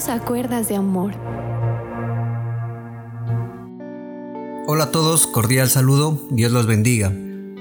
Dios a cuerdas de amor. Hola a todos, cordial saludo, Dios los bendiga.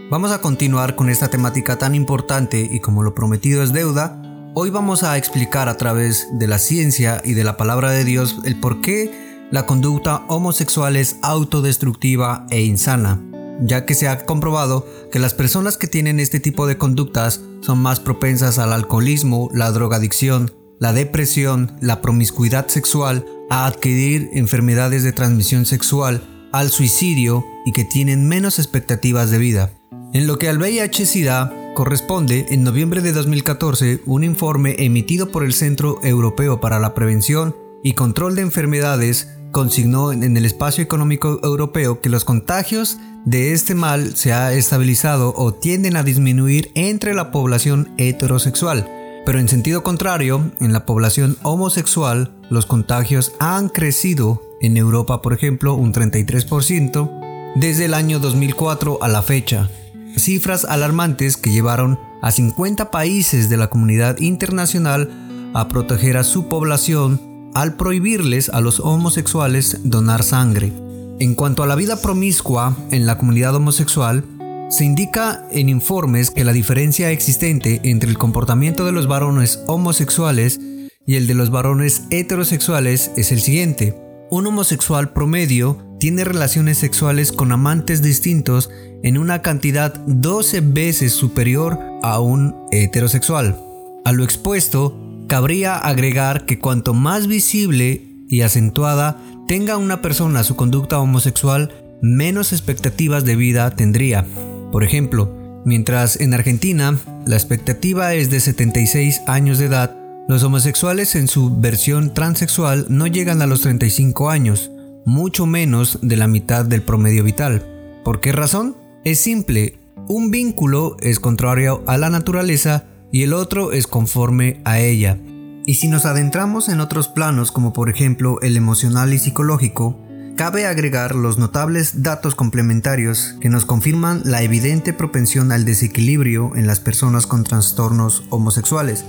Vamos a continuar con esta temática tan importante y como lo prometido es deuda, hoy vamos a explicar a través de la ciencia y de la palabra de Dios el por qué la conducta homosexual es autodestructiva e insana, ya que se ha comprobado que las personas que tienen este tipo de conductas son más propensas al alcoholismo, la drogadicción, la depresión, la promiscuidad sexual, a adquirir enfermedades de transmisión sexual, al suicidio y que tienen menos expectativas de vida. En lo que al VIH-Sida corresponde, en noviembre de 2014, un informe emitido por el Centro Europeo para la Prevención y Control de Enfermedades consignó en el espacio económico europeo que los contagios de este mal se ha estabilizado o tienden a disminuir entre la población heterosexual, pero en sentido contrario, en la población homosexual los contagios han crecido en Europa, por ejemplo, un 33% desde el año 2004 a la fecha, cifras alarmantes que llevaron a 50 países de la comunidad internacional a proteger a su población al prohibirles a los homosexuales donar sangre. En cuanto a la vida promiscua en la comunidad homosexual, se indica en informes que la diferencia existente entre el comportamiento de los varones homosexuales y el de los varones heterosexuales es el siguiente. Un homosexual promedio tiene relaciones sexuales con amantes distintos en una cantidad 12 veces superior a un heterosexual. A lo expuesto, cabría agregar que cuanto más visible y acentuada tenga una persona su conducta homosexual, menos expectativas de vida tendría. Por ejemplo, mientras en Argentina la expectativa es de 76 años de edad, los homosexuales en su versión transexual no llegan a los 35 años, mucho menos de la mitad del promedio vital. ¿Por qué razón? Es simple, un vínculo es contrario a la naturaleza y el otro es conforme a ella. Y si nos adentramos en otros planos como por ejemplo el emocional y psicológico, cabe agregar los notables datos complementarios que nos confirman la evidente propensión al desequilibrio en las personas con trastornos homosexuales.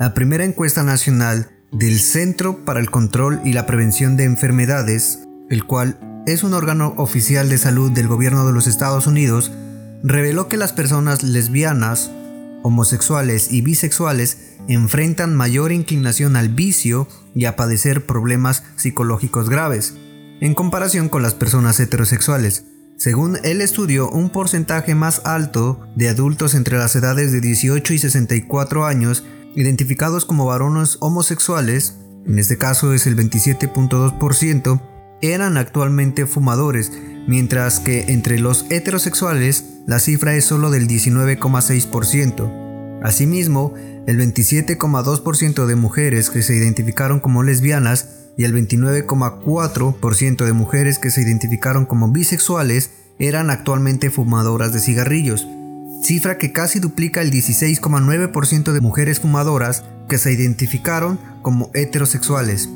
La primera encuesta nacional del Centro para el Control y la Prevención de Enfermedades, el cual es un órgano oficial de salud del gobierno de los Estados Unidos, reveló que las personas lesbianas, homosexuales y bisexuales enfrentan mayor inclinación al vicio y a padecer problemas psicológicos graves, en comparación con las personas heterosexuales. Según el estudio, un porcentaje más alto de adultos entre las edades de 18 y 64 años identificados como varones homosexuales, en este caso es el 27.2%, eran actualmente fumadores, mientras que entre los heterosexuales la cifra es solo del 19,6%. Asimismo, el 27,2% de mujeres que se identificaron como lesbianas y el 29,4% de mujeres que se identificaron como bisexuales eran actualmente fumadoras de cigarrillos cifra que casi duplica el 16,9% de mujeres fumadoras que se identificaron como heterosexuales.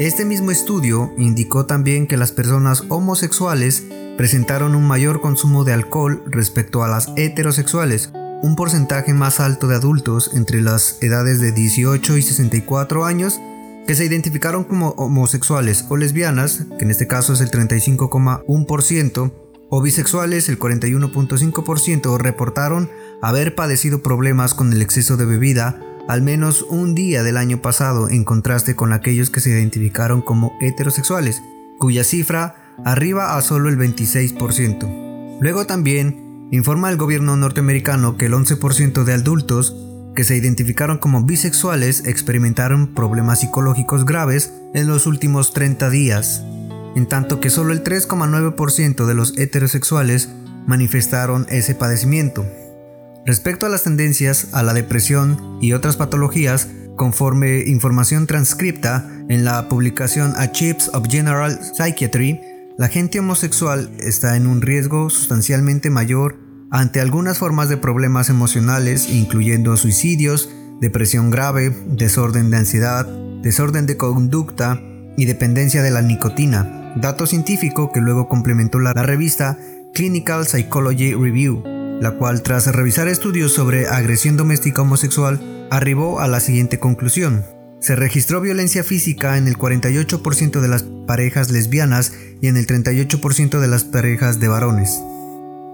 Este mismo estudio indicó también que las personas homosexuales presentaron un mayor consumo de alcohol respecto a las heterosexuales, un porcentaje más alto de adultos entre las edades de 18 y 64 años que se identificaron como homosexuales o lesbianas, que en este caso es el 35,1%, o bisexuales, el 41.5% reportaron haber padecido problemas con el exceso de bebida al menos un día del año pasado en contraste con aquellos que se identificaron como heterosexuales, cuya cifra arriba a solo el 26%. Luego también informa el gobierno norteamericano que el 11% de adultos que se identificaron como bisexuales experimentaron problemas psicológicos graves en los últimos 30 días, en tanto que solo el 3,9% de los heterosexuales manifestaron ese padecimiento. Respecto a las tendencias a la depresión y otras patologías, conforme información transcripta en la publicación Chips of General Psychiatry, la gente homosexual está en un riesgo sustancialmente mayor ante algunas formas de problemas emocionales, incluyendo suicidios, depresión grave, desorden de ansiedad, desorden de conducta y dependencia de la nicotina dato científico que luego complementó la, revista Clinical Psychology Review, la cual tras revisar estudios sobre agresión doméstica homosexual arribó a la siguiente conclusión. se registró violencia física en el 48% de las parejas lesbianas y en el 38% de las parejas de varones.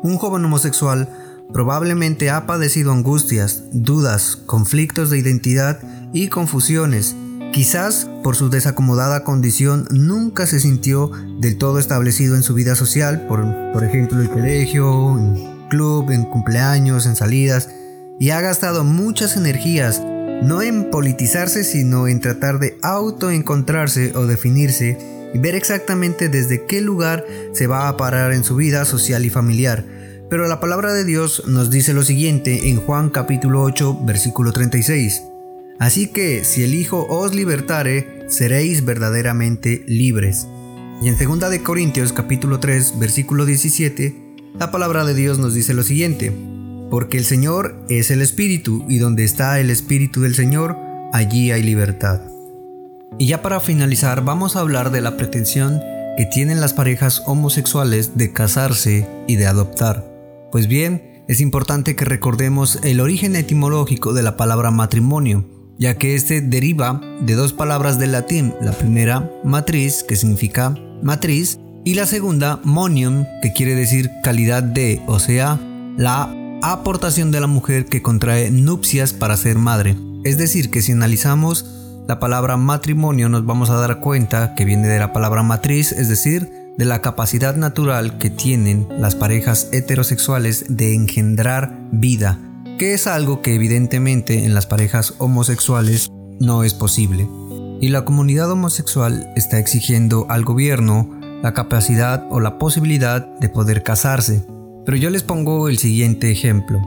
Un joven homosexual probablemente ha padecido angustias, dudas, conflictos de identidad y confusiones. Quizás por su desacomodada condición nunca se sintió del todo establecido en su vida social, por, por ejemplo el colegio, en club, en cumpleaños, en salidas, y ha gastado muchas energías no en politizarse, sino en tratar de autoencontrarse o definirse y ver exactamente desde qué lugar se va a parar en su vida social y familiar. Pero la palabra de Dios nos dice lo siguiente en Juan capítulo 8 versículo 36. Así que si el Hijo os libertare, seréis verdaderamente libres. Y en 2 de Corintios capítulo 3 versículo 17, la palabra de Dios nos dice lo siguiente porque el Señor es el Espíritu y donde está el Espíritu del Señor, allí hay libertad. Y ya para finalizar vamos a hablar de la pretensión que tienen las parejas homosexuales de casarse y de adoptar. Pues bien, es importante que recordemos el origen etimológico de la palabra matrimonio, ya que este deriva de dos palabras del latín, la primera matriz, que significa matriz, y la segunda monium, que quiere decir calidad de, o sea, la aportación de la mujer que contrae nupcias para ser madre. Es decir, que si analizamos la palabra matrimonio nos vamos a dar cuenta que viene de la palabra matriz, es decir, de la capacidad natural que tienen las parejas heterosexuales de engendrar vida, que es algo que evidentemente en las parejas homosexuales no es posible. Y la comunidad homosexual está exigiendo al gobierno la capacidad o la posibilidad de poder casarse, pero yo les pongo el siguiente ejemplo.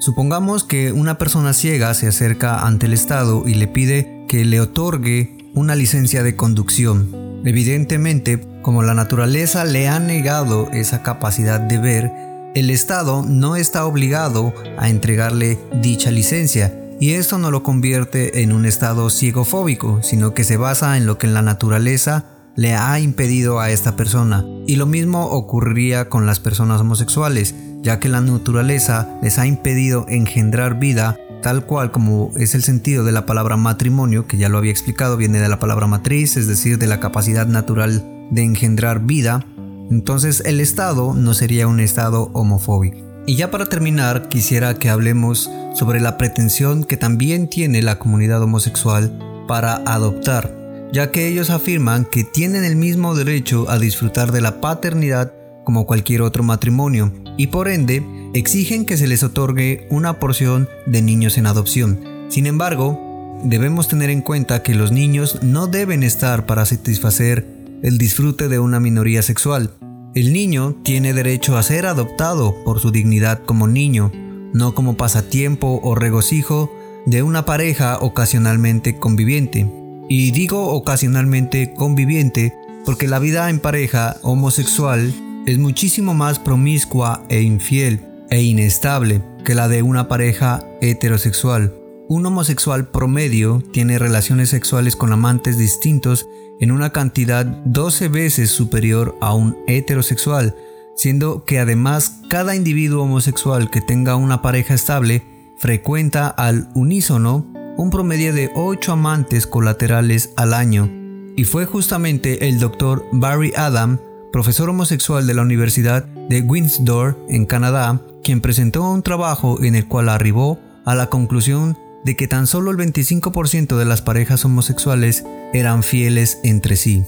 Supongamos que una persona ciega se acerca ante el Estado y le pide que le otorgue una licencia de conducción. Evidentemente, como la naturaleza le ha negado esa capacidad de ver, el Estado no está obligado a entregarle dicha licencia, y esto no lo convierte en un estado ciegofóbico, sino que se basa en lo que la naturaleza le ha impedido a esta persona. Y lo mismo ocurriría con las personas homosexuales, ya que la naturaleza les ha impedido engendrar vida tal cual como es el sentido de la palabra matrimonio, que ya lo había explicado, viene de la palabra matriz, es decir, de la capacidad natural de engendrar vida, entonces el Estado no sería un Estado homofóbico. Y ya para terminar, quisiera que hablemos sobre la pretensión que también tiene la comunidad homosexual para adoptar ya que ellos afirman que tienen el mismo derecho a disfrutar de la paternidad como cualquier otro matrimonio y por ende exigen que se les otorgue una porción de niños en adopción. Sin embargo, debemos tener en cuenta que los niños no deben estar para satisfacer el disfrute de una minoría sexual. El niño tiene derecho a ser adoptado por su dignidad como niño, no como pasatiempo o regocijo de una pareja ocasionalmente conviviente. Y digo ocasionalmente conviviente porque la vida en pareja homosexual es muchísimo más promiscua e infiel e inestable que la de una pareja heterosexual. Un homosexual promedio tiene relaciones sexuales con amantes distintos en una cantidad 12 veces superior a un heterosexual, siendo que además cada individuo homosexual que tenga una pareja estable frecuenta al unísono un promedio de 8 amantes colaterales al año, y fue justamente el doctor Barry Adam, profesor homosexual de la Universidad de Windsor en Canadá, quien presentó un trabajo en el cual arribó a la conclusión de que tan solo el 25% de las parejas homosexuales eran fieles entre sí.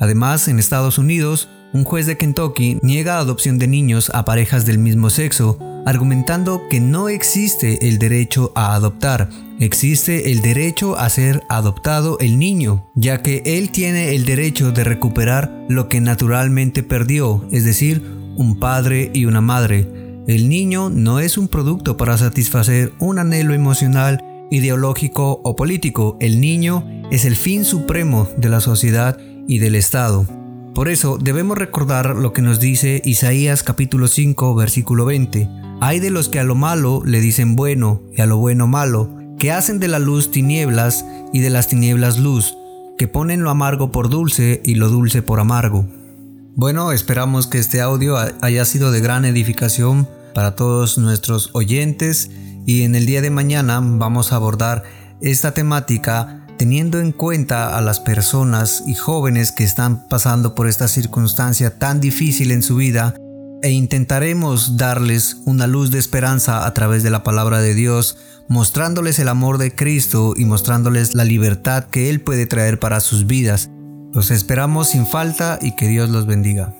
Además, en Estados Unidos, un juez de Kentucky niega adopción de niños a parejas del mismo sexo, argumentando que no existe el derecho a adoptar, existe el derecho a ser adoptado el niño, ya que él tiene el derecho de recuperar lo que naturalmente perdió, es decir, un padre y una madre. El niño no es un producto para satisfacer un anhelo emocional, ideológico o político. El niño es el fin supremo de la sociedad y del Estado. Por eso debemos recordar lo que nos dice Isaías capítulo 5 versículo 20. Hay de los que a lo malo le dicen bueno y a lo bueno malo, que hacen de la luz tinieblas y de las tinieblas luz, que ponen lo amargo por dulce y lo dulce por amargo. Bueno, esperamos que este audio haya sido de gran edificación para todos nuestros oyentes y en el día de mañana vamos a abordar esta temática teniendo en cuenta a las personas y jóvenes que están pasando por esta circunstancia tan difícil en su vida e intentaremos darles una luz de esperanza a través de la palabra de Dios, mostrándoles el amor de Cristo y mostrándoles la libertad que Él puede traer para sus vidas. Los esperamos sin falta y que Dios los bendiga.